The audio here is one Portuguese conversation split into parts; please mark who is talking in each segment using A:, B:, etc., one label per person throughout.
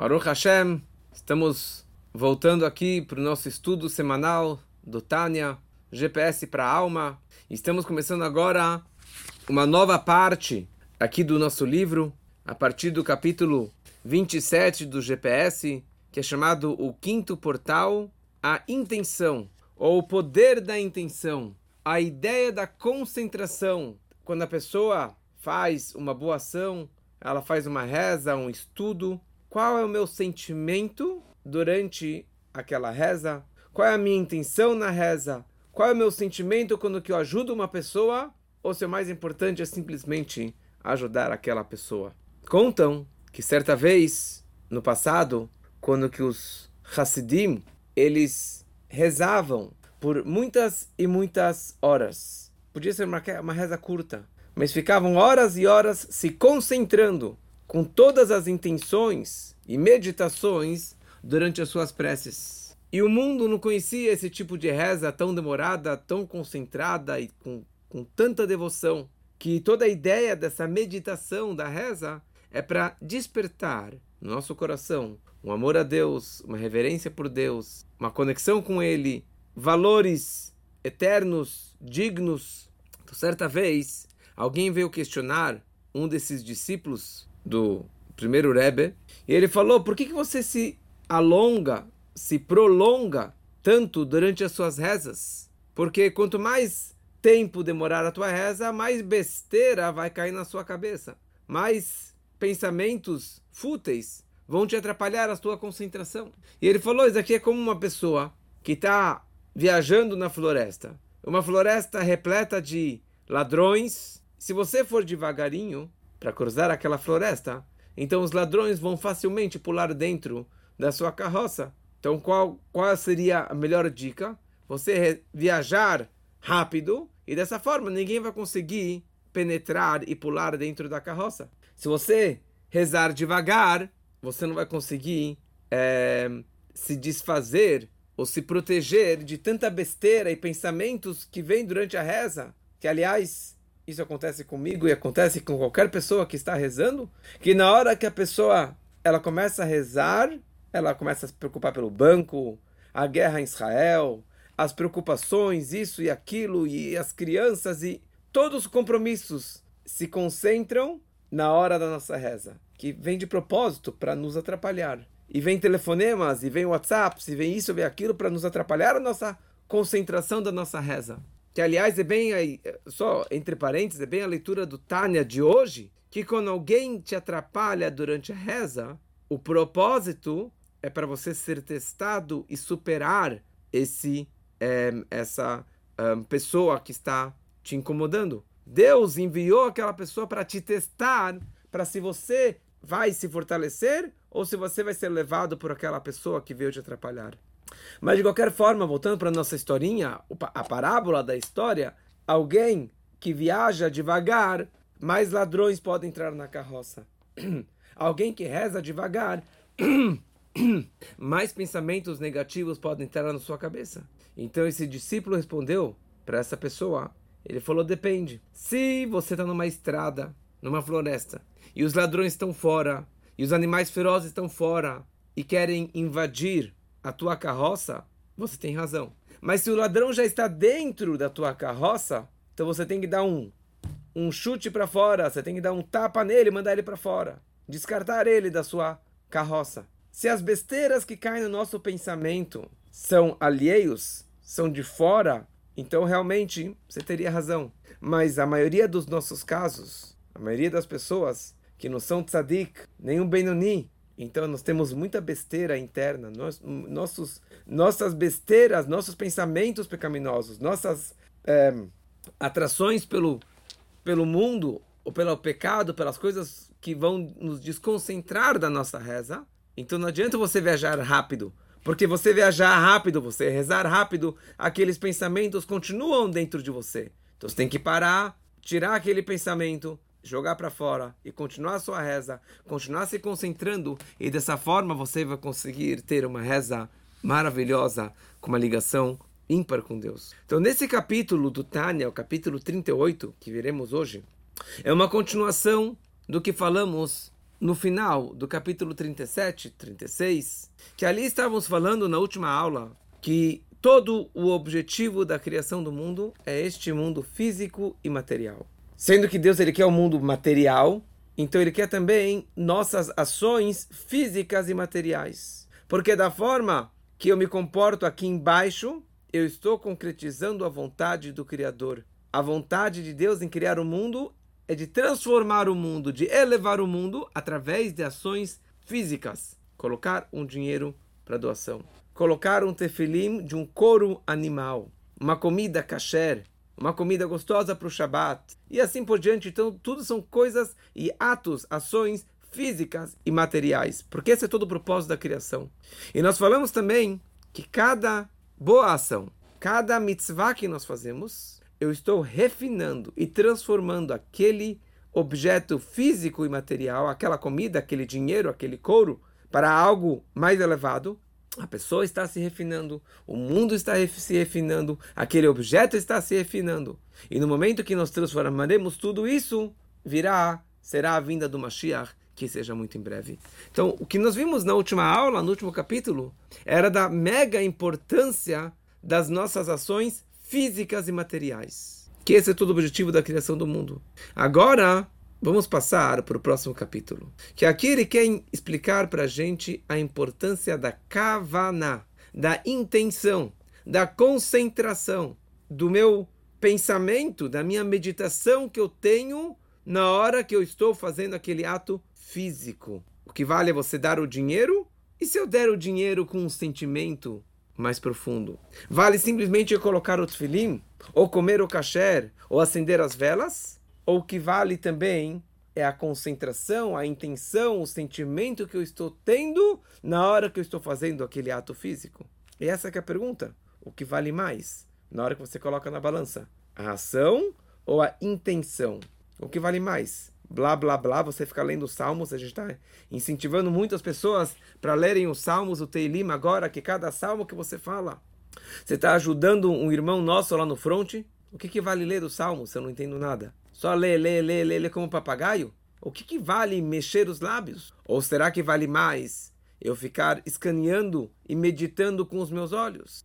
A: Baruch Hashem, estamos voltando aqui para o nosso estudo semanal do Tânia, GPS para a alma. Estamos começando agora uma nova parte aqui do nosso livro, a partir do capítulo 27 do GPS, que é chamado O Quinto Portal, a intenção, ou o poder da intenção, a ideia da concentração. Quando a pessoa faz uma boa ação, ela faz uma reza, um estudo, qual é o meu sentimento durante aquela reza? Qual é a minha intenção na reza? Qual é o meu sentimento quando que eu ajudo uma pessoa? Ou se o mais importante é simplesmente ajudar aquela pessoa? Contam que certa vez, no passado, quando que os Hassidim, eles rezavam por muitas e muitas horas. Podia ser uma, uma reza curta, mas ficavam horas e horas se concentrando com todas as intenções e meditações durante as suas preces. E o mundo não conhecia esse tipo de reza tão demorada, tão concentrada e com, com tanta devoção, que toda a ideia dessa meditação da reza é para despertar no nosso coração um amor a Deus, uma reverência por Deus, uma conexão com Ele, valores eternos, dignos. Então, certa vez, alguém veio questionar um desses discípulos do primeiro Rebbe e ele falou: por que, que você se alonga, se prolonga tanto durante as suas rezas? Porque quanto mais tempo demorar a tua reza, mais besteira vai cair na sua cabeça, mais pensamentos fúteis vão te atrapalhar a tua concentração. E ele falou: Isso aqui é como uma pessoa que está viajando na floresta. Uma floresta repleta de ladrões. Se você for devagarinho para cruzar aquela floresta, então os ladrões vão facilmente pular dentro da sua carroça. Então, qual, qual seria a melhor dica? Você viajar rápido e dessa forma ninguém vai conseguir penetrar e pular dentro da carroça. Se você rezar devagar, você não vai conseguir é, se desfazer ou se proteger de tanta besteira e pensamentos que vêm durante a reza, que aliás, isso acontece comigo e acontece com qualquer pessoa que está rezando, que na hora que a pessoa ela começa a rezar, ela começa a se preocupar pelo banco, a guerra em Israel, as preocupações, isso e aquilo, e as crianças, e todos os compromissos se concentram na hora da nossa reza, que vem de propósito para nos atrapalhar e vem telefonemas, e vem WhatsApp, e vem isso, vem aquilo, para nos atrapalhar a nossa concentração da nossa reza. Que, aliás, é bem, aí, só entre parênteses, é bem a leitura do Tânia de hoje, que quando alguém te atrapalha durante a reza, o propósito é para você ser testado e superar esse é, essa é, pessoa que está te incomodando. Deus enviou aquela pessoa para te testar, para se você vai se fortalecer ou se você vai ser levado por aquela pessoa que veio te atrapalhar. Mas de qualquer forma, voltando para nossa historinha, a parábola da história, alguém que viaja devagar, mais ladrões podem entrar na carroça. alguém que reza devagar, mais pensamentos negativos podem entrar na sua cabeça. Então esse discípulo respondeu para essa pessoa, ele falou: depende. Se você está numa estrada, numa floresta, e os ladrões estão fora, e os animais ferozes estão fora, e querem invadir a tua carroça, você tem razão. Mas se o ladrão já está dentro da tua carroça, então você tem que dar um, um chute para fora, você tem que dar um tapa nele mandar ele para fora. Descartar ele da sua carroça. Se as besteiras que caem no nosso pensamento são alheios, são de fora, então realmente você teria razão. Mas a maioria dos nossos casos, a maioria das pessoas que não são tzadik, nenhum Benoni. Então nós temos muita besteira interna, nós, nossos, nossas besteiras, nossos pensamentos pecaminosos, nossas é, atrações pelo, pelo mundo ou pelo pecado, pelas coisas que vão nos desconcentrar da nossa reza. Então não adianta você viajar rápido, porque você viajar rápido, você rezar rápido, aqueles pensamentos continuam dentro de você. Então você tem que parar, tirar aquele pensamento, jogar para fora e continuar a sua reza, continuar se concentrando e dessa forma você vai conseguir ter uma reza maravilhosa com uma ligação ímpar com Deus. Então nesse capítulo do Tânia, o capítulo 38 que veremos hoje, é uma continuação do que falamos no final do capítulo 37, 36, que ali estávamos falando na última aula que todo o objetivo da criação do mundo é este mundo físico e material. Sendo que Deus ele quer o mundo material, então ele quer também nossas ações físicas e materiais. Porque da forma que eu me comporto aqui embaixo, eu estou concretizando a vontade do Criador. A vontade de Deus em criar o mundo é de transformar o mundo, de elevar o mundo através de ações físicas. Colocar um dinheiro para doação. Colocar um tefilim de um couro animal. Uma comida kasher. Uma comida gostosa para o Shabat. E assim por diante. Então, tudo são coisas e atos, ações físicas e materiais. Porque esse é todo o propósito da criação. E nós falamos também que cada boa ação, cada mitzvah que nós fazemos, eu estou refinando e transformando aquele objeto físico e material, aquela comida, aquele dinheiro, aquele couro, para algo mais elevado, a pessoa está se refinando, o mundo está se refinando, aquele objeto está se refinando. E no momento que nós transformaremos tudo isso, virá, será a vinda do Mashiach, que seja muito em breve. Então, o que nós vimos na última aula, no último capítulo, era da mega importância das nossas ações físicas e materiais. Que esse é todo o objetivo da criação do mundo. Agora, vamos passar para o próximo capítulo. Que aqui ele quer explicar para a gente a importância da kavaná, da intenção, da concentração, do meu pensamento, da minha meditação que eu tenho na hora que eu estou fazendo aquele ato físico. O que vale é você dar o dinheiro? E se eu der o dinheiro com um sentimento mais profundo. Vale simplesmente colocar o tefilim, ou comer o kasher, ou acender as velas? Ou o que vale também é a concentração, a intenção, o sentimento que eu estou tendo na hora que eu estou fazendo aquele ato físico? E essa é a pergunta. O que vale mais na hora que você coloca na balança? A ação ou a intenção? O que vale mais? blá blá blá, você fica lendo os salmos, a gente está incentivando muitas pessoas para lerem os salmos, o Teilim agora, que cada salmo que você fala, você está ajudando um irmão nosso lá no fronte, o que, que vale ler os salmos eu não entendo nada? Só ler, ler, ler, ler, ler como papagaio? O que, que vale mexer os lábios? Ou será que vale mais eu ficar escaneando e meditando com os meus olhos?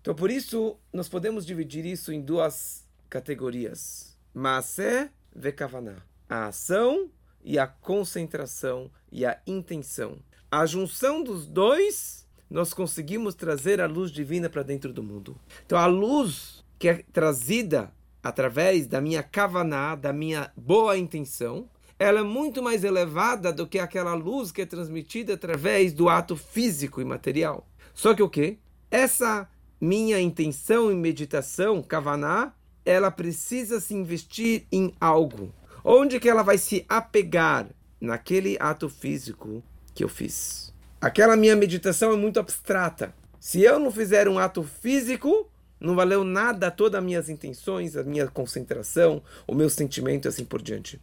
A: Então, por isso, nós podemos dividir isso em duas categorias. Maaseh ve Kavanah a ação e a concentração e a intenção. A junção dos dois, nós conseguimos trazer a luz divina para dentro do mundo. Então, a luz que é trazida através da minha kavaná, da minha boa intenção, ela é muito mais elevada do que aquela luz que é transmitida através do ato físico e material. Só que o que? Essa minha intenção e meditação, kavaná, ela precisa se investir em algo. Onde que ela vai se apegar? Naquele ato físico que eu fiz. Aquela minha meditação é muito abstrata. Se eu não fizer um ato físico, não valeu nada todas as minhas intenções, a minha concentração, o meu sentimento e assim por diante.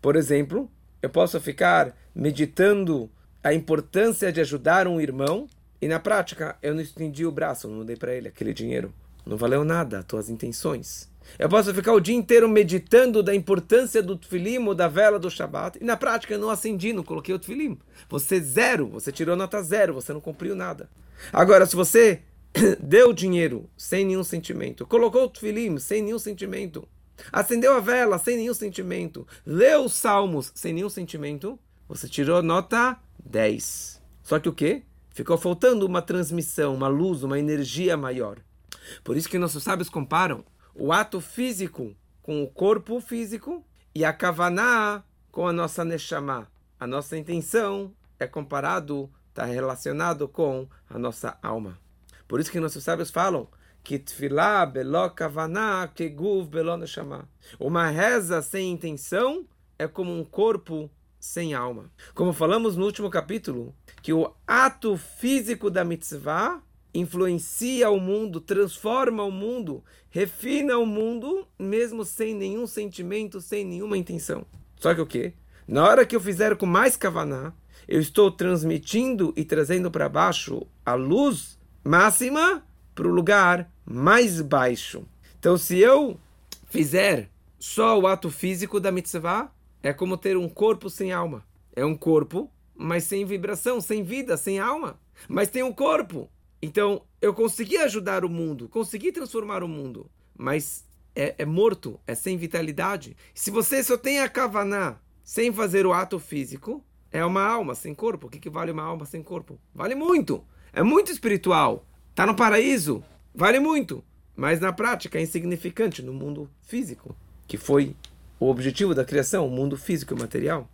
A: Por exemplo, eu posso ficar meditando a importância de ajudar um irmão e na prática eu não estendi o braço, não dei para ele aquele dinheiro. Não valeu nada as tuas intenções. Eu posso ficar o dia inteiro meditando da importância do tefilim ou da vela do Shabat e na prática eu não acendi, não coloquei o tefilim. Você zero, você tirou nota zero, você não cumpriu nada. Agora, se você deu dinheiro sem nenhum sentimento, colocou o tefilim sem nenhum sentimento, acendeu a vela sem nenhum sentimento, leu os salmos sem nenhum sentimento, você tirou nota 10. Só que o quê? Ficou faltando uma transmissão, uma luz, uma energia maior. Por isso que nossos sábios comparam o ato físico com o corpo físico e a kavaná com a nossa neshama. A nossa intenção é comparado, está relacionado com a nossa alma. Por isso que nossos sábios falam que tefilá belo kavaná que guv belo neshama. Uma reza sem intenção é como um corpo sem alma. Como falamos no último capítulo, que o ato físico da mitzvah influencia o mundo, transforma o mundo, refina o mundo, mesmo sem nenhum sentimento, sem nenhuma intenção. Só que o quê? Na hora que eu fizer com mais kavaná, eu estou transmitindo e trazendo para baixo a luz máxima para o lugar mais baixo. Então, se eu fizer só o ato físico da mitzvah, é como ter um corpo sem alma. é um corpo, mas sem vibração, sem vida, sem alma. Mas tem um corpo. Então, eu consegui ajudar o mundo, consegui transformar o mundo, mas é, é morto, é sem vitalidade. Se você só tem a kavaná sem fazer o ato físico, é uma alma sem corpo. O que, que vale uma alma sem corpo? Vale muito. É muito espiritual. Está no paraíso. Vale muito. Mas na prática é insignificante no mundo físico, que foi o objetivo da criação, o mundo físico e material.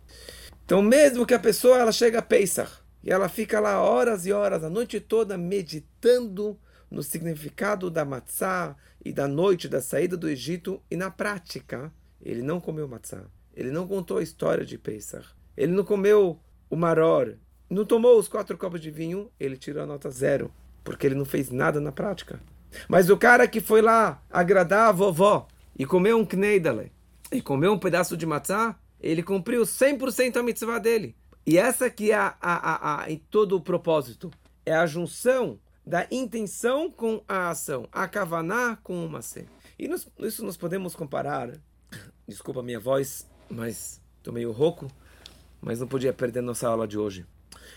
A: Então, mesmo que a pessoa ela chega a Pesach e ela fica lá horas e horas, a noite toda, meditando no significado da matzá e da noite da saída do Egito, e na prática, ele não comeu matzá. Ele não contou a história de Pesach. Ele não comeu o maror. Não tomou os quatro copos de vinho. Ele tirou a nota zero. Porque ele não fez nada na prática. Mas o cara que foi lá agradar a vovó e comeu um kneidale e comeu um pedaço de matzá, ele cumpriu 100% a mitzvah dele. E essa que é a, a, a, a, todo o propósito. É a junção da intenção com a ação. A kavaná com o macê. E nos, isso nós podemos comparar. Desculpa a minha voz, mas estou meio rouco. Mas não podia perder nossa aula de hoje.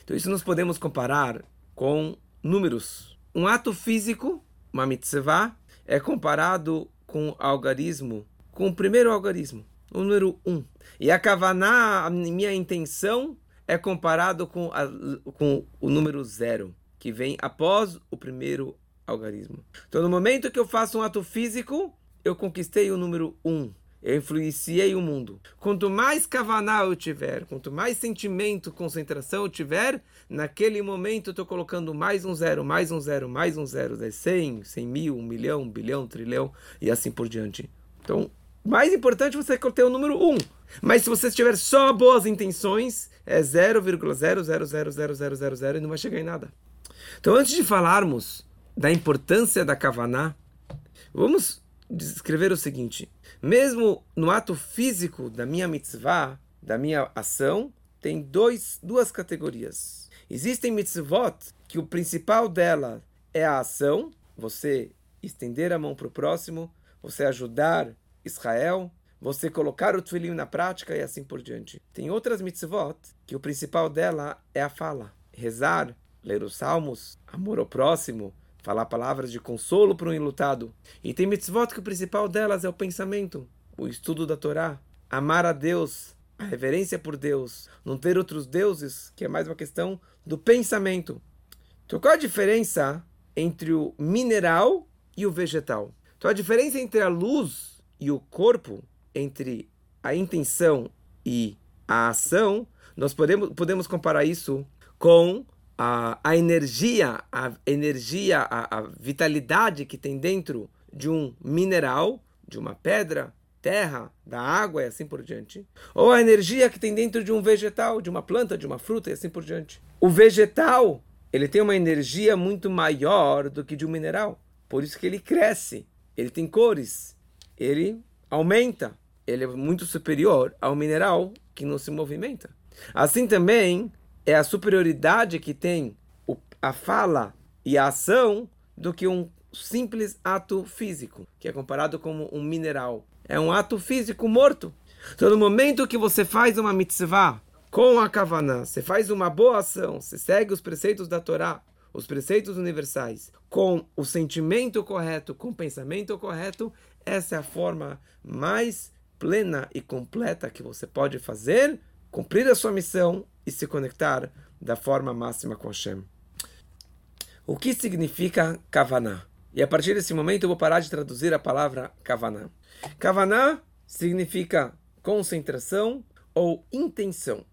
A: Então isso nós podemos comparar com números. Um ato físico, uma mitzvah, é comparado com o algarismo, com o primeiro algarismo, o número 1. Um. E a kavaná, a minha intenção, é comparado com, a, com o número zero, que vem após o primeiro algarismo. Então, no momento que eu faço um ato físico, eu conquistei o número um. Eu influenciei o mundo. Quanto mais kavaná eu tiver, quanto mais sentimento, concentração eu tiver, naquele momento eu estou colocando mais um zero, mais um zero, mais um zero. É 100, 100 mil, um milhão, um bilhão, um trilhão e assim por diante. Então, mais importante você ter o número 1. Mas se você tiver só boas intenções, é 0,0000000 e não vai chegar em nada. Então, antes de falarmos da importância da Kavaná, vamos descrever o seguinte: mesmo no ato físico da minha mitzvah, da minha ação, tem dois, duas categorias. Existem mitzvot que o principal dela é a ação, você estender a mão para o próximo, você ajudar Israel, você colocar o Tfilim na prática e assim por diante. Tem outras mitzvot que o principal dela é a fala. Rezar, ler os salmos, amor ao próximo, falar palavras de consolo para um enlutado. E tem mitzvot que o principal delas é o pensamento, o estudo da Torá, amar a Deus, a reverência por Deus, não ter outros deuses, que é mais uma questão do pensamento. Então qual a diferença entre o mineral e o vegetal? Então a diferença entre a luz e o corpo, entre a intenção e a ação, nós podemos, podemos comparar isso com a, a energia, a energia, a, a vitalidade que tem dentro de um mineral, de uma pedra, terra, da água e assim por diante. Ou a energia que tem dentro de um vegetal, de uma planta, de uma fruta e assim por diante. O vegetal, ele tem uma energia muito maior do que de um mineral. Por isso que ele cresce. Ele tem cores, ele aumenta. Ele é muito superior ao mineral que não se movimenta. Assim também é a superioridade que tem a fala e a ação do que um simples ato físico, que é comparado como um mineral. É um ato físico morto. Então, no momento que você faz uma mitzvah com a kavaná, você faz uma boa ação, você segue os preceitos da Torá, os preceitos universais, com o sentimento correto, com o pensamento correto, essa é a forma mais plena e completa que você pode fazer, cumprir a sua missão e se conectar da forma máxima com Hashem. O que significa Kavaná? E a partir desse momento eu vou parar de traduzir a palavra Kavaná. Kavaná significa concentração ou intenção.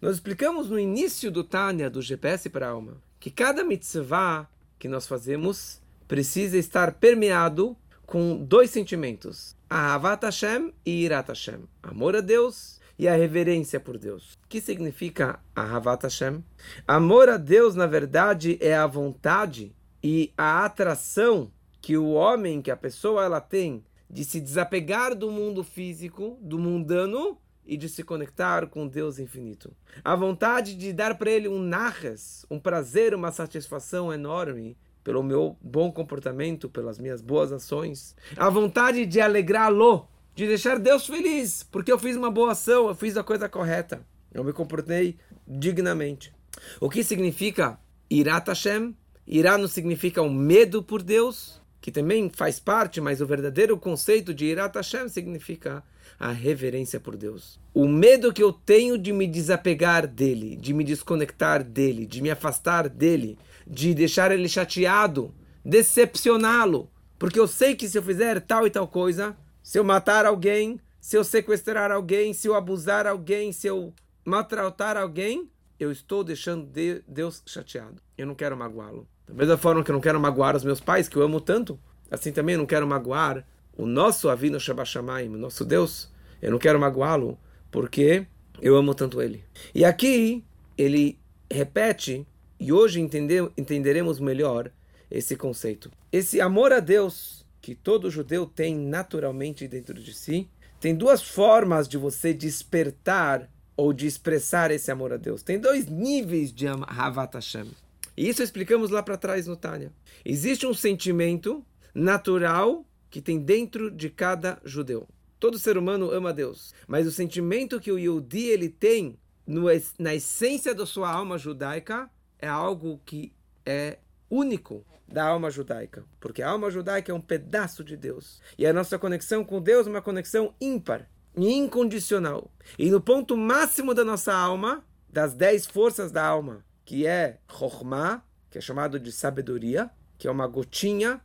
A: Nós explicamos no início do Tânia, do GPS para a alma, que cada mitzvah que nós fazemos precisa estar permeado com dois sentimentos: a Havat Hashem e Irat Hashem. Amor a Deus e a reverência por Deus. O que significa a Havat Hashem? Amor a Deus, na verdade, é a vontade e a atração que o homem, que a pessoa, ela tem de se desapegar do mundo físico, do mundano, e de se conectar com Deus infinito. A vontade de dar para ele um narras, um prazer, uma satisfação enorme pelo meu bom comportamento, pelas minhas boas ações. A vontade de alegrá-lo, de deixar Deus feliz, porque eu fiz uma boa ação, eu fiz a coisa correta. Eu me comportei dignamente. O que significa Irat Hashem? Irá não significa um medo por Deus, que também faz parte, mas o verdadeiro conceito de Irat Hashem significa a reverência por Deus. O medo que eu tenho de me desapegar dele, de me desconectar dele, de me afastar dele, de deixar ele chateado, decepcioná-lo, porque eu sei que se eu fizer tal e tal coisa, se eu matar alguém, se eu sequestrar alguém, se eu abusar alguém, se eu maltratar alguém, eu estou deixando Deus chateado. Eu não quero magoá-lo. Da mesma forma que eu não quero magoar os meus pais, que eu amo tanto, assim também eu não quero magoar o nosso Avino Shabashamaim, o nosso Deus. Eu não quero magoá-lo porque eu amo tanto ele. E aqui ele repete, e hoje entender, entenderemos melhor esse conceito. Esse amor a Deus que todo judeu tem naturalmente dentro de si, tem duas formas de você despertar ou de expressar esse amor a Deus. Tem dois níveis de Havat Hashem. E isso explicamos lá para trás no Tânia. Existe um sentimento natural que tem dentro de cada judeu. Todo ser humano ama Deus, mas o sentimento que o Yehudi ele tem no, na essência da sua alma judaica é algo que é único da alma judaica, porque a alma judaica é um pedaço de Deus e a nossa conexão com Deus é uma conexão ímpar e incondicional. E no ponto máximo da nossa alma, das dez forças da alma, que é Chokhmah, que é chamado de sabedoria, que é uma gotinha,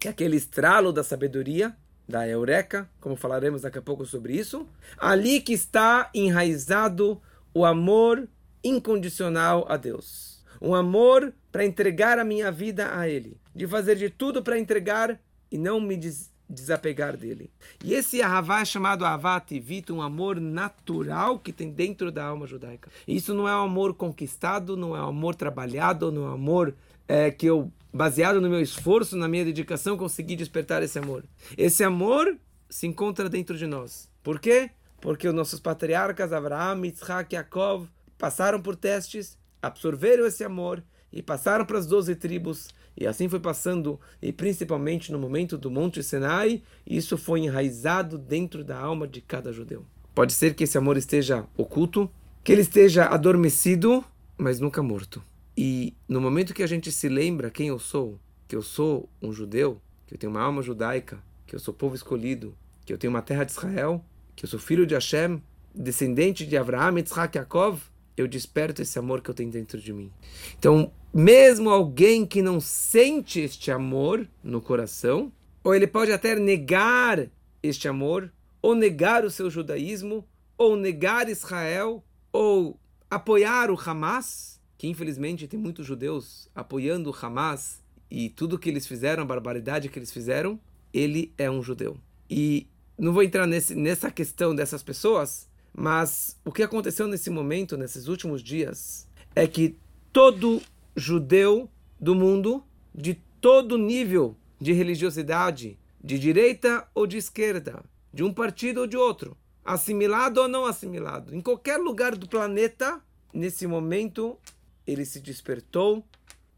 A: que é aquele estralo da sabedoria, da eureka, como falaremos daqui a pouco sobre isso, ali que está enraizado o amor incondicional a Deus. Um amor para entregar a minha vida a Ele, de fazer de tudo para entregar e não me des desapegar dele. E esse Ahavá é chamado Ahavá Tivit, um amor natural que tem dentro da alma judaica. Isso não é um amor conquistado, não é um amor trabalhado, não é um amor é, que eu, baseado no meu esforço, na minha dedicação, consegui despertar esse amor. Esse amor se encontra dentro de nós. Por quê? Porque os nossos patriarcas, Abraham, Yitzhak, Yaakov, passaram por testes, absorveram esse amor e passaram para as doze tribos e assim foi passando, e principalmente no momento do Monte Sinai, isso foi enraizado dentro da alma de cada judeu. Pode ser que esse amor esteja oculto, que ele esteja adormecido, mas nunca morto. E no momento que a gente se lembra quem eu sou, que eu sou um judeu, que eu tenho uma alma judaica, que eu sou povo escolhido, que eu tenho uma terra de Israel, que eu sou filho de Hashem, descendente de Abraão, Yitzhak, Yaakov, eu desperto esse amor que eu tenho dentro de mim. Então, mesmo alguém que não sente este amor no coração, ou ele pode até negar este amor, ou negar o seu judaísmo, ou negar Israel, ou apoiar o Hamas, que infelizmente tem muitos judeus apoiando o Hamas e tudo que eles fizeram, a barbaridade que eles fizeram, ele é um judeu. E não vou entrar nesse, nessa questão dessas pessoas, mas o que aconteceu nesse momento, nesses últimos dias, é que todo judeu do mundo, de todo nível de religiosidade, de direita ou de esquerda, de um partido ou de outro, assimilado ou não assimilado, em qualquer lugar do planeta, nesse momento ele se despertou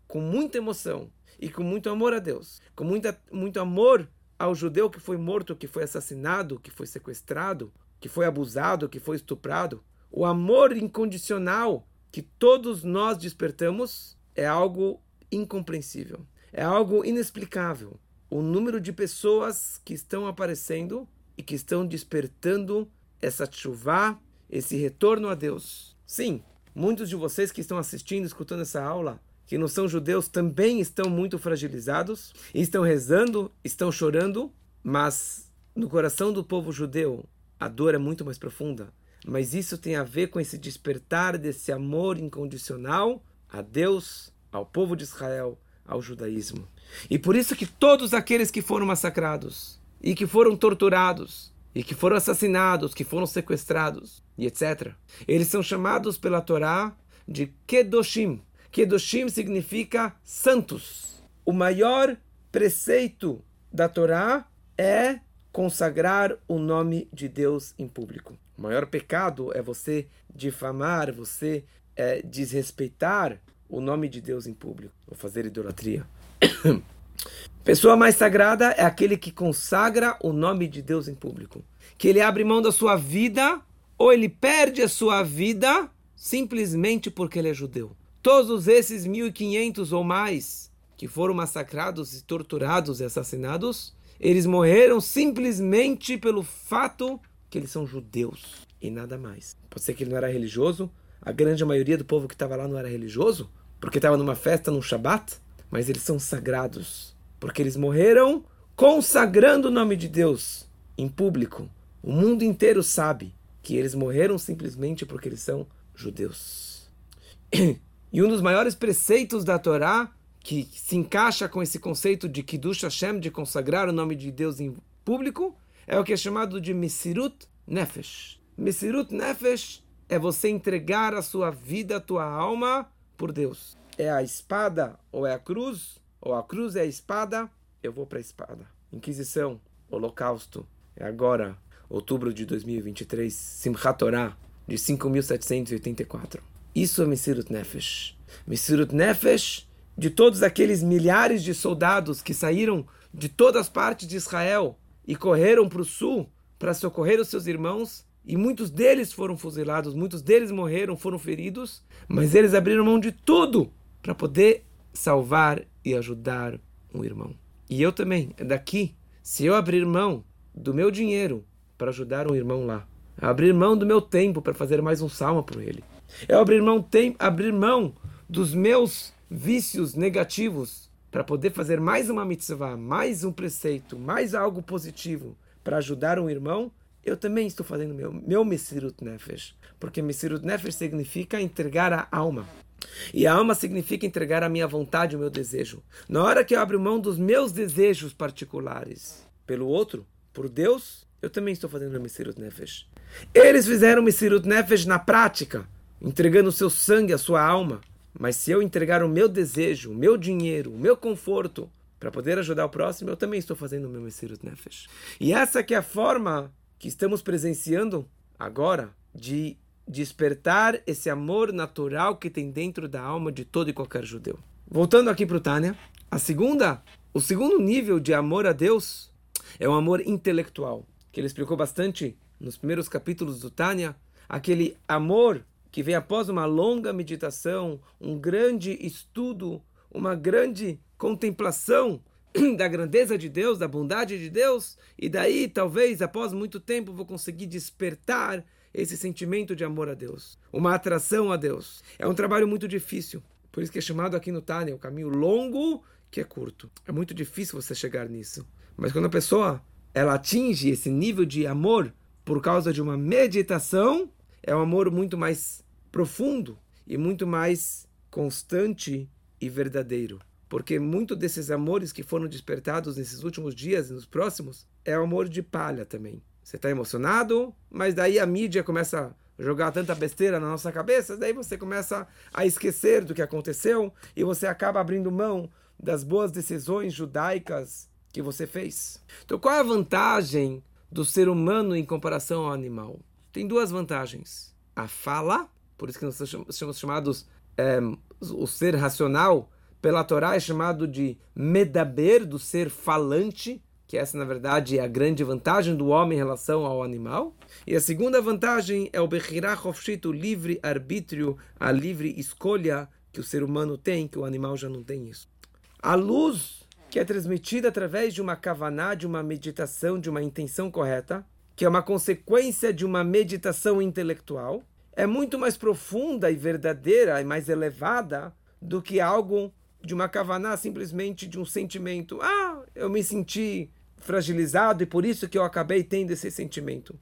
A: com muita emoção e com muito amor a Deus, com muita, muito amor ao judeu que foi morto, que foi assassinado, que foi sequestrado, que foi abusado, que foi estuprado, o amor incondicional que todos nós despertamos é algo incompreensível, é algo inexplicável. O número de pessoas que estão aparecendo e que estão despertando essa chuva, esse retorno a Deus. Sim, muitos de vocês que estão assistindo, escutando essa aula, que não são judeus, também estão muito fragilizados, estão rezando, estão chorando, mas no coração do povo judeu a dor é muito mais profunda. Mas isso tem a ver com esse despertar desse amor incondicional a Deus, ao povo de Israel, ao judaísmo. E por isso que todos aqueles que foram massacrados, e que foram torturados, e que foram assassinados, que foram sequestrados, e etc., eles são chamados pela Torá de Kedoshim. Kedoshim significa santos. O maior preceito da Torá é consagrar o nome de Deus em público. O maior pecado é você difamar, você é, desrespeitar o nome de Deus em público, ou fazer idolatria. Pessoa mais sagrada é aquele que consagra o nome de Deus em público. Que ele abre mão da sua vida, ou ele perde a sua vida simplesmente porque ele é judeu. Todos esses 1.500 ou mais que foram massacrados e torturados e assassinados, eles morreram simplesmente pelo fato que eles são judeus e nada mais. Pode ser que ele não era religioso, a grande maioria do povo que estava lá não era religioso, porque estava numa festa no Shabat, mas eles são sagrados, porque eles morreram consagrando o nome de Deus em público. O mundo inteiro sabe que eles morreram simplesmente porque eles são judeus. E um dos maiores preceitos da Torá que se encaixa com esse conceito de Kiddush Hashem, de consagrar o nome de Deus em público, é o que é chamado de Mesirut Nefesh. Mesirut Nefesh é você entregar a sua vida, a tua alma por Deus. É a espada ou é a cruz, ou a cruz é a espada, eu vou para a espada. Inquisição, Holocausto, é agora, outubro de 2023, Simchat Torah, de 5.784. Isso é Mesirut Nefesh. Mesirut Nefesh de todos aqueles milhares de soldados que saíram de todas as partes de Israel e correram para o sul para socorrer os seus irmãos, e muitos deles foram fuzilados, muitos deles morreram, foram feridos, mas eles abriram mão de tudo para poder salvar e ajudar um irmão. E eu também, daqui, se eu abrir mão do meu dinheiro para ajudar um irmão lá, abrir mão do meu tempo para fazer mais um salmo para ele, eu abrir mão, tem, abrir mão dos meus vícios negativos para poder fazer mais uma mitzvah, mais um preceito, mais algo positivo para ajudar um irmão, eu também estou fazendo meu, meu Mesirut Nefesh. Porque Mesirut Nefesh significa entregar a alma. E a alma significa entregar a minha vontade, o meu desejo. Na hora que eu abro mão dos meus desejos particulares pelo outro, por Deus, eu também estou fazendo meu Mesirut Nefesh. Eles fizeram Mesirut Nefesh na prática, entregando o seu sangue, a sua alma. Mas se eu entregar o meu desejo, o meu dinheiro, o meu conforto para poder ajudar o próximo, eu também estou fazendo o meu Mesirut Nefesh. E essa que é a forma que estamos presenciando agora de despertar esse amor natural que tem dentro da alma de todo e qualquer judeu. Voltando aqui para o Tânia, a segunda, o segundo nível de amor a Deus é o amor intelectual, que ele explicou bastante nos primeiros capítulos do Tânia, aquele amor que vem após uma longa meditação, um grande estudo, uma grande contemplação da grandeza de Deus, da bondade de Deus, e daí, talvez, após muito tempo, vou conseguir despertar esse sentimento de amor a Deus, uma atração a Deus. É um trabalho muito difícil, por isso que é chamado aqui no Tânia o caminho longo que é curto. É muito difícil você chegar nisso. Mas quando a pessoa ela atinge esse nível de amor por causa de uma meditação, é um amor muito mais profundo e muito mais constante e verdadeiro. Porque muito desses amores que foram despertados nesses últimos dias e nos próximos é o amor de palha também. Você está emocionado, mas daí a mídia começa a jogar tanta besteira na nossa cabeça, daí você começa a esquecer do que aconteceu e você acaba abrindo mão das boas decisões judaicas que você fez. Então, qual é a vantagem do ser humano em comparação ao animal? Tem duas vantagens: a fala por isso que nós somos chamados é, o ser racional, pela Torá é chamado de medaber, do ser falante, que essa na verdade é a grande vantagem do homem em relação ao animal. E a segunda vantagem é o Bechirah o livre arbítrio, a livre escolha que o ser humano tem, que o animal já não tem isso. A luz que é transmitida através de uma kavaná, de uma meditação, de uma intenção correta, que é uma consequência de uma meditação intelectual, é muito mais profunda e verdadeira e mais elevada do que algo de uma kavaná, simplesmente de um sentimento. Ah, eu me senti fragilizado e por isso que eu acabei tendo esse sentimento.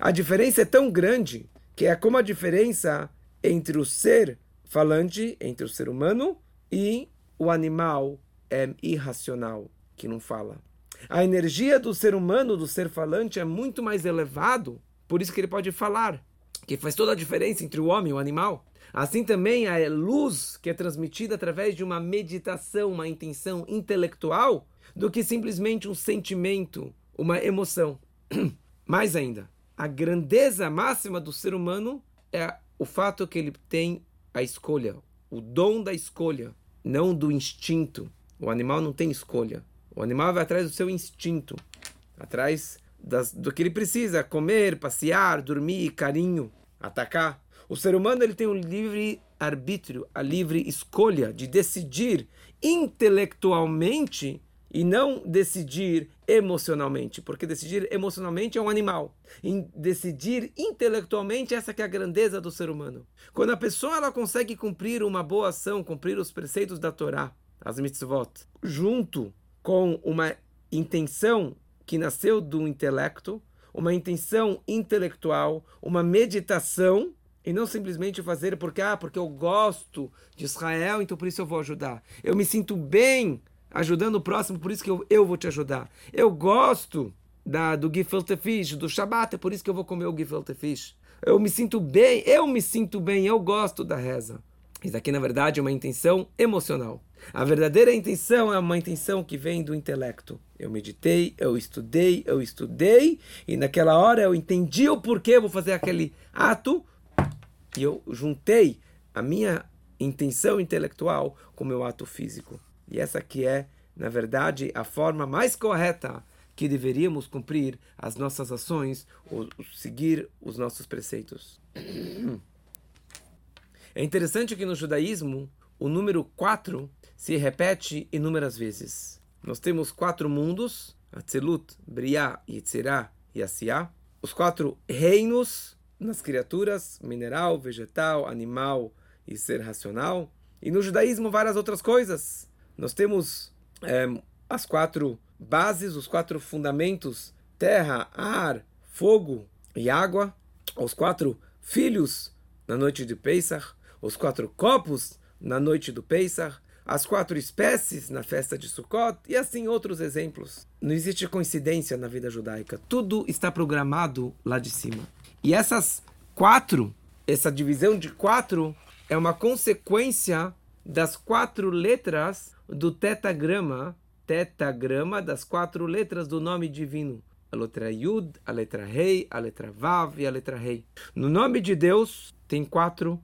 A: A diferença é tão grande que é como a diferença entre o ser falante, entre o ser humano e o animal é irracional, que não fala. A energia do ser humano, do ser falante, é muito mais elevado, por isso que ele pode falar que faz toda a diferença entre o homem e o animal. Assim também a luz que é transmitida através de uma meditação, uma intenção intelectual, do que simplesmente um sentimento, uma emoção. Mais ainda, a grandeza máxima do ser humano é o fato que ele tem a escolha, o dom da escolha, não do instinto. O animal não tem escolha. O animal vai atrás do seu instinto, atrás das, do que ele precisa: comer, passear, dormir, carinho, atacar. O ser humano ele tem o livre arbítrio, a livre escolha de decidir intelectualmente e não decidir emocionalmente, porque decidir emocionalmente é um animal. Decidir intelectualmente essa que é a grandeza do ser humano. Quando a pessoa ela consegue cumprir uma boa ação, cumprir os preceitos da Torá, as mitzvot, junto com uma intenção que nasceu do intelecto, uma intenção intelectual, uma meditação e não simplesmente fazer porque ah, porque eu gosto de Israel, então por isso eu vou ajudar. Eu me sinto bem ajudando o próximo, por isso que eu, eu vou te ajudar. Eu gosto da, do gefilte fish, do Shabbat, é por isso que eu vou comer o gefilte fish. Eu me sinto bem, eu me sinto bem, eu gosto da reza. Isso aqui, na verdade, é uma intenção emocional. A verdadeira intenção é uma intenção que vem do intelecto. Eu meditei, eu estudei, eu estudei, e naquela hora eu entendi o porquê eu vou fazer aquele ato, e eu juntei a minha intenção intelectual com o meu ato físico. E essa que é, na verdade, a forma mais correta que deveríamos cumprir as nossas ações ou seguir os nossos preceitos. É interessante que no judaísmo o número 4 se repete inúmeras vezes. Nós temos quatro mundos, Atzilut, Briah, Yetzirah e Asiá. Os quatro reinos nas criaturas, mineral, vegetal, animal e ser racional. E no judaísmo várias outras coisas. Nós temos é, as quatro bases, os quatro fundamentos: terra, ar, fogo e água. Os quatro filhos na noite de Pesach, os quatro copos na noite do Pesach, as quatro espécies na festa de Sukkot e assim outros exemplos. Não existe coincidência na vida judaica. Tudo está programado lá de cima. E essas quatro, essa divisão de quatro, é uma consequência das quatro letras do tetagrama, tetagrama das quatro letras do nome divino. A letra Yud, a letra Rei, a letra Vav e a letra Rei. No nome de Deus tem quatro.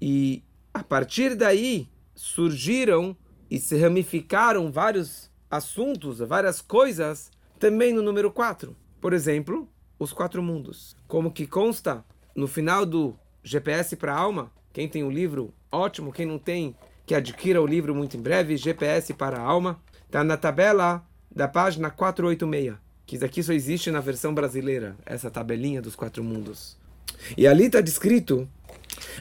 A: E a partir daí surgiram e se ramificaram vários assuntos, várias coisas também no número 4. Por exemplo, os quatro mundos. Como que consta no final do GPS para a alma, quem tem o livro, ótimo, quem não tem, que adquira o livro muito em breve, GPS para a Alma, está na tabela da página 486, que isso aqui só existe na versão brasileira, essa tabelinha dos quatro mundos. E ali está descrito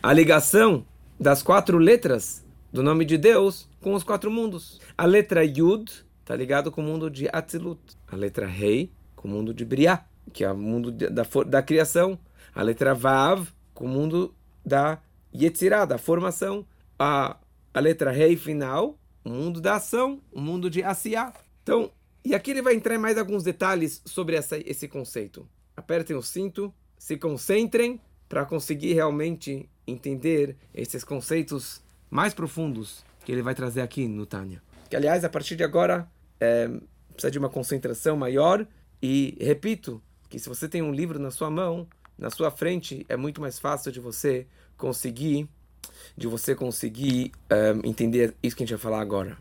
A: a ligação das quatro letras do nome de Deus com os quatro mundos. A letra Yud está ligado com o mundo de Atzilut. A letra Rei com o mundo de Briah, que é o mundo da, da criação. A letra Vav com o mundo da Yetzirah, da formação. A a letra rei final, o mundo da ação, o mundo de Asiá. Então, e aqui ele vai entrar em mais alguns detalhes sobre essa, esse conceito. Apertem o cinto, se concentrem para conseguir realmente entender esses conceitos mais profundos que ele vai trazer aqui no Tânia. Que, aliás, a partir de agora, é, precisa de uma concentração maior. E repito que se você tem um livro na sua mão, na sua frente, é muito mais fácil de você conseguir de você conseguir ehm, entender isso que a gente vai falar agora.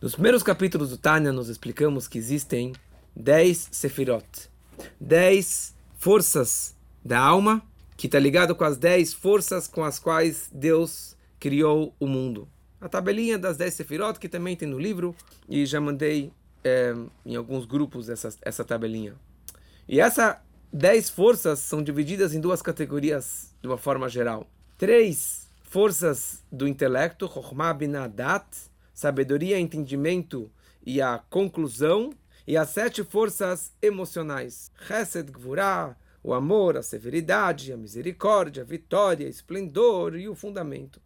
A: Nos primeiros capítulos do Tânia, nós explicamos que existem 10 sefirot, 10 forças da alma, que está ligado com as 10 forças com as quais Deus criou o mundo. A tabelinha das 10 sefirot, que também tem no livro, e já mandei é, em alguns grupos essa, essa tabelinha. E essas 10 forças são divididas em duas categorias de uma forma geral. Três forças do intelecto, Chokhmah Binadat, sabedoria, entendimento e a conclusão, e as sete forças emocionais, Chesed, Gvurah, o amor, a severidade, a misericórdia, a vitória, o esplendor e o fundamento.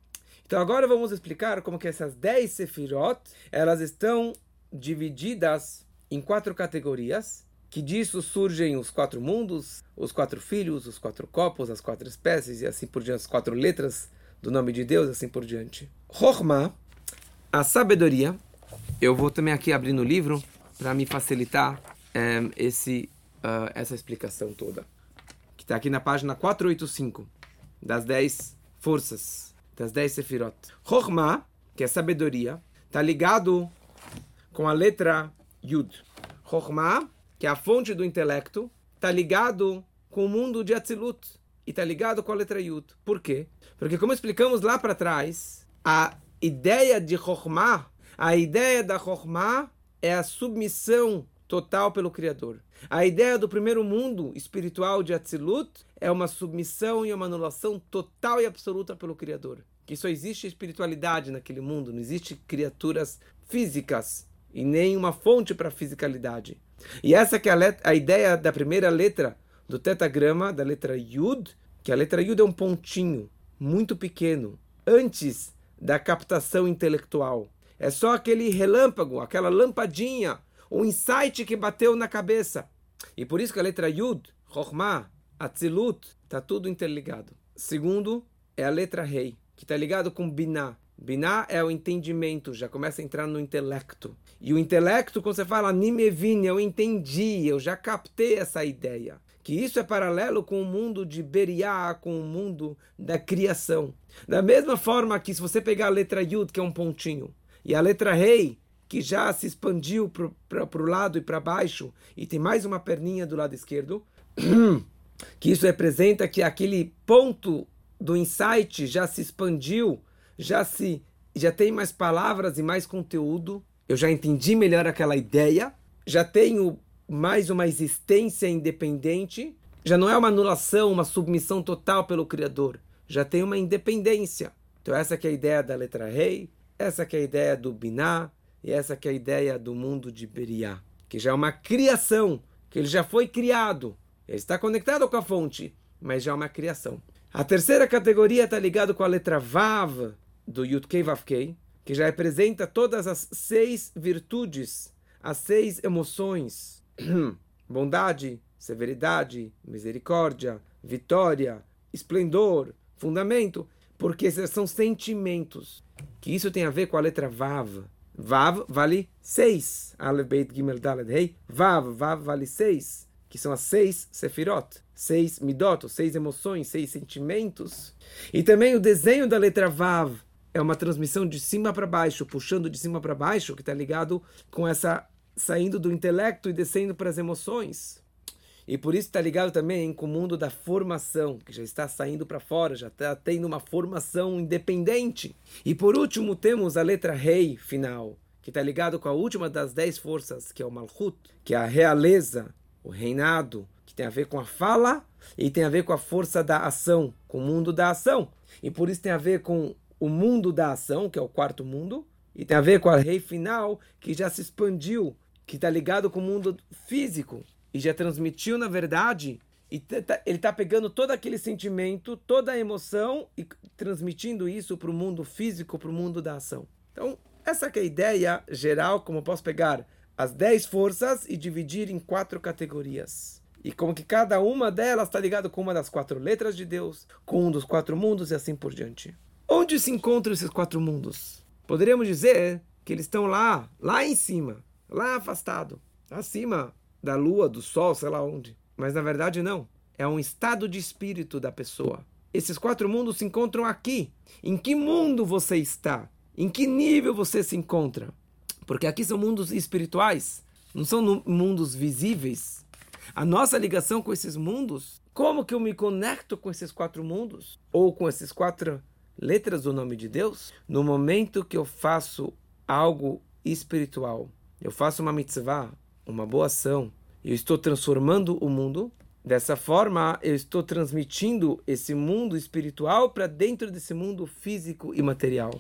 A: Então agora vamos explicar como que essas dez sefirot, elas estão divididas em quatro categorias, que disso surgem os quatro mundos, os quatro filhos, os quatro copos, as quatro espécies e assim por diante, as quatro letras do nome de Deus, assim por diante. Chokhmah, a sabedoria, eu vou também aqui abrir no livro para me facilitar um, esse, uh, essa explicação toda. Que está aqui na página 485, das 10 forças, das 10 sefirot. Chokhmah, que é sabedoria, está ligado com a letra Yud. Chokhmah, que é a fonte do intelecto, está ligado com o mundo de Atzilut. e está ligado com a letra Yud. Por quê? Porque, como explicamos lá para trás, a ideia de Chokhmah, a ideia da Chokhmah é a submissão total pelo Criador. A ideia do primeiro mundo espiritual de Atzilut é uma submissão e uma anulação total e absoluta pelo Criador. Que só existe espiritualidade naquele mundo, não existe criaturas físicas e nem uma fonte para a fisicalidade. E essa que é a, a, ideia da primeira letra do tetagrama, da letra Yud, que a letra Yud é um pontinho muito pequeno, antes da captação intelectual. É só aquele relâmpago, aquela lampadinha, um insight que bateu na cabeça. E por isso que a letra Yud, Chokhmah, Atzilut, está tudo interligado. Segundo, é a letra Rei, que está ligado com Binah. Binah é o entendimento, já começa a entrar no intelecto. E o intelecto, quando você fala Nimevine, eu entendi, eu já captei essa ideia. Que isso é paralelo com o mundo de Beriá, com o mundo da criação. Da mesma forma que se você pegar a letra Yud, que é um pontinho, e a letra Rei, que já se expandiu para o lado e para baixo, e tem mais uma perninha do lado esquerdo, que isso representa que aquele ponto do insight já se expandiu, já se já tem mais palavras e mais conteúdo, eu já entendi melhor aquela ideia, já tenho mais uma existência independente, já não é uma anulação, uma submissão total pelo Criador, já tem uma independência. Então essa que é a ideia da letra rei, essa que é a ideia do Biná, e essa que é a ideia do mundo de Beriá, que já é uma criação, que ele já foi criado. Ele está conectado com a fonte, mas já é uma criação. A terceira categoria está ligada com a letra Vav do Yudkei Vavkei, que já representa todas as seis virtudes, as seis emoções: bondade, severidade, misericórdia, vitória, esplendor, fundamento, porque são sentimentos. Que isso tem a ver com a letra Vav, Vav vale 6. Aleph, Beit, Gimel, Dalet, Rei. Vav, Vav vale 6. Que são as seis sefirot. Seis midot, seis emoções, seis sentimentos. E também o desenho da letra Vav é uma transmissão de cima para baixo, puxando de cima para baixo, que está ligado com essa saindo do intelecto e descendo para as emoções. E por isso está ligado também com o mundo da formação, que já está saindo para fora, já está tendo uma formação independente. E por último temos a letra Rei final, que está ligado com a última das dez forças, que é o Malchut, que é a realeza, o reinado, que tem a ver com a fala e tem a ver com a força da ação, com o mundo da ação. E por isso tem a ver com o mundo da ação, que é o quarto mundo, e tem a ver com a Rei final, que já se expandiu, que está ligado com o mundo físico, e já transmitiu, na verdade, e ele está pegando todo aquele sentimento, toda a emoção e transmitindo isso para o mundo físico, para o mundo da ação. Então, essa é a ideia geral, como eu posso pegar as dez forças e dividir em quatro categorias. E como que cada uma delas está ligada com uma das quatro letras de Deus, com um dos quatro mundos e assim por diante. Onde se encontram esses quatro mundos? Poderíamos dizer que eles estão lá, lá em cima, lá afastado, acima da lua, do sol, sei lá onde. Mas na verdade não. É um estado de espírito da pessoa. Esses quatro mundos se encontram aqui. Em que mundo você está? Em que nível você se encontra? Porque aqui são mundos espirituais, não são mundos visíveis. A nossa ligação com esses mundos, como que eu me conecto com esses quatro mundos? Ou com essas quatro letras do nome de Deus? No momento que eu faço algo espiritual, eu faço uma mitzvah, uma boa ação, eu estou transformando o mundo. Dessa forma, eu estou transmitindo esse mundo espiritual para dentro desse mundo físico e material.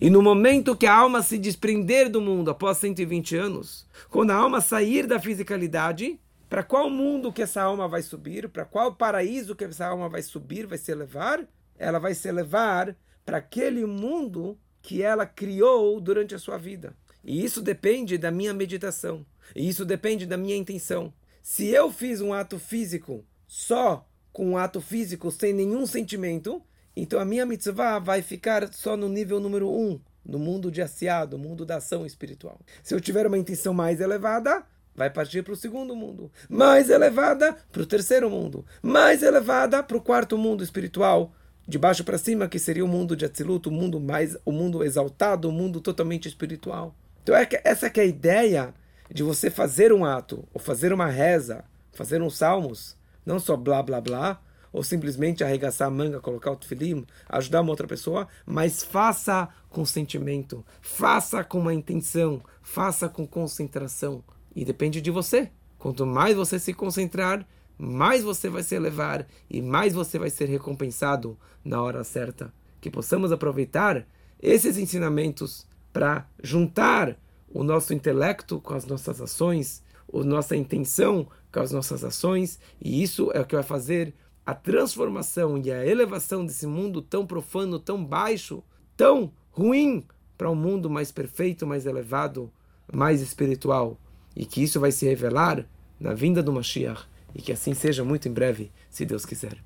A: E no momento que a alma se desprender do mundo após 120 anos, quando a alma sair da fisicalidade, para qual mundo que essa alma vai subir? Para qual paraíso que essa alma vai subir, vai se elevar? Ela vai se elevar para aquele mundo que ela criou durante a sua vida. E isso depende da minha meditação. E isso depende da minha intenção. Se eu fiz um ato físico só com um ato físico sem nenhum sentimento, então a minha mitzvah vai ficar só no nível número um, no mundo de Asiá, no mundo da ação espiritual. Se eu tiver uma intenção mais elevada, vai partir para o segundo mundo. Mais elevada para o terceiro mundo. Mais elevada para o quarto mundo espiritual. De baixo para cima, que seria o mundo de Atzilut, o mundo mais, o mundo exaltado, o mundo totalmente espiritual. Então é que, essa que é a ideia de você fazer um ato, ou fazer uma reza, fazer uns salmos, não só blá blá blá, ou simplesmente arregaçar a manga, colocar o tefilim, ajudar uma outra pessoa, mas faça com sentimento, faça com uma intenção, faça com concentração. E depende de você. Quanto mais você se concentrar, mais você vai se elevar e mais você vai ser recompensado na hora certa. Que possamos aproveitar esses ensinamentos para juntar o nosso intelecto com as nossas ações, a nossa intenção com as nossas ações, e isso é o que vai fazer a transformação e a elevação desse mundo tão profano, tão baixo, tão ruim, para um mundo mais perfeito, mais elevado, mais espiritual. E que isso vai se revelar na vinda do Mashiach. E que assim seja muito em breve, se Deus quiser.